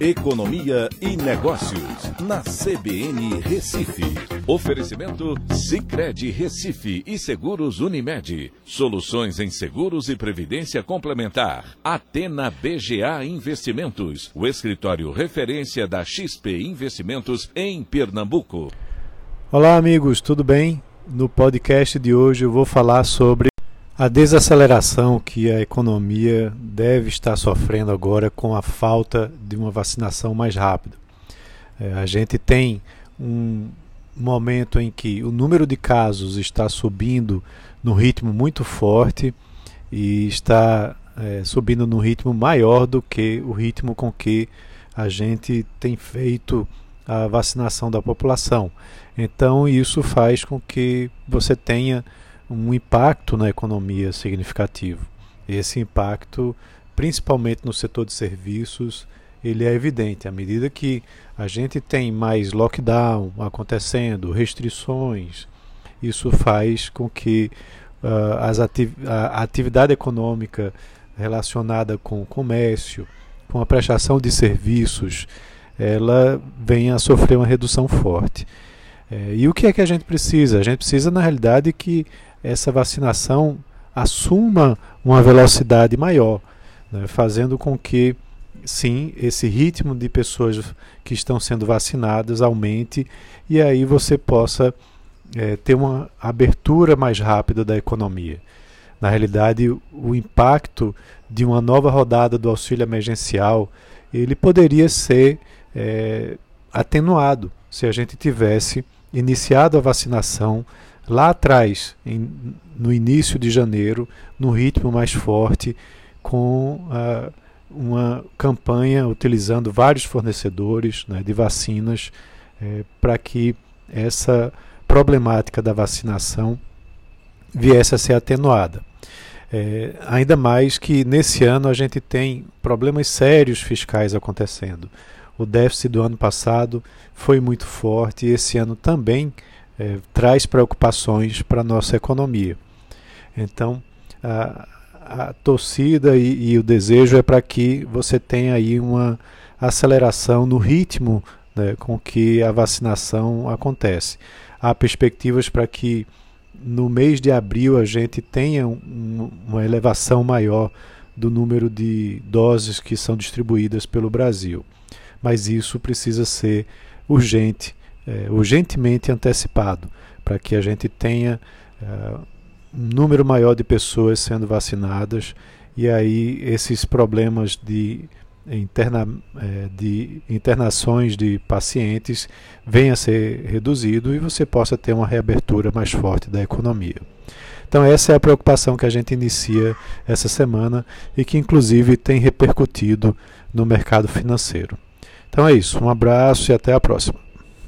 Economia e Negócios, na CBN Recife. Oferecimento Cicred Recife e Seguros Unimed. Soluções em seguros e previdência complementar. Atena BGA Investimentos, o escritório referência da XP Investimentos em Pernambuco. Olá, amigos, tudo bem? No podcast de hoje eu vou falar sobre a desaceleração que a economia deve estar sofrendo agora com a falta de uma vacinação mais rápida. É, a gente tem um momento em que o número de casos está subindo num ritmo muito forte e está é, subindo num ritmo maior do que o ritmo com que a gente tem feito a vacinação da população. Então, isso faz com que você tenha um impacto na economia significativo. Esse impacto, principalmente no setor de serviços, ele é evidente. À medida que a gente tem mais lockdown acontecendo, restrições, isso faz com que uh, as ati a atividade econômica relacionada com o comércio, com a prestação de serviços, ela venha a sofrer uma redução forte. É, e o que é que a gente precisa? A gente precisa, na realidade, que essa vacinação assuma uma velocidade maior, né, fazendo com que, sim, esse ritmo de pessoas que estão sendo vacinadas aumente e aí você possa é, ter uma abertura mais rápida da economia. Na realidade, o impacto de uma nova rodada do auxílio emergencial ele poderia ser é, atenuado se a gente tivesse iniciado a vacinação lá atrás, em, no início de janeiro, no ritmo mais forte, com uh, uma campanha utilizando vários fornecedores né, de vacinas eh, para que essa problemática da vacinação viesse a ser atenuada. É, ainda mais que nesse ano a gente tem problemas sérios fiscais acontecendo. O déficit do ano passado foi muito forte e esse ano também é, traz preocupações para a nossa economia. Então, a, a torcida e, e, o desejo é para que você tenha aí uma aceleração no ritmo né, com que a vacinação acontece. Há perspectivas para que no mês de abril a gente tenha um, uma elevação maior do número de doses que são distribuídas pelo Brasil. Mas isso precisa ser urgente é, urgentemente antecipado, para que a gente tenha é, um número maior de pessoas sendo vacinadas e aí esses problemas de, interna, é, de internações de pacientes venham a ser reduzido e você possa ter uma reabertura mais forte da economia. Então essa é a preocupação que a gente inicia essa semana e que inclusive tem repercutido no mercado financeiro. Então é isso, um abraço e até a próxima.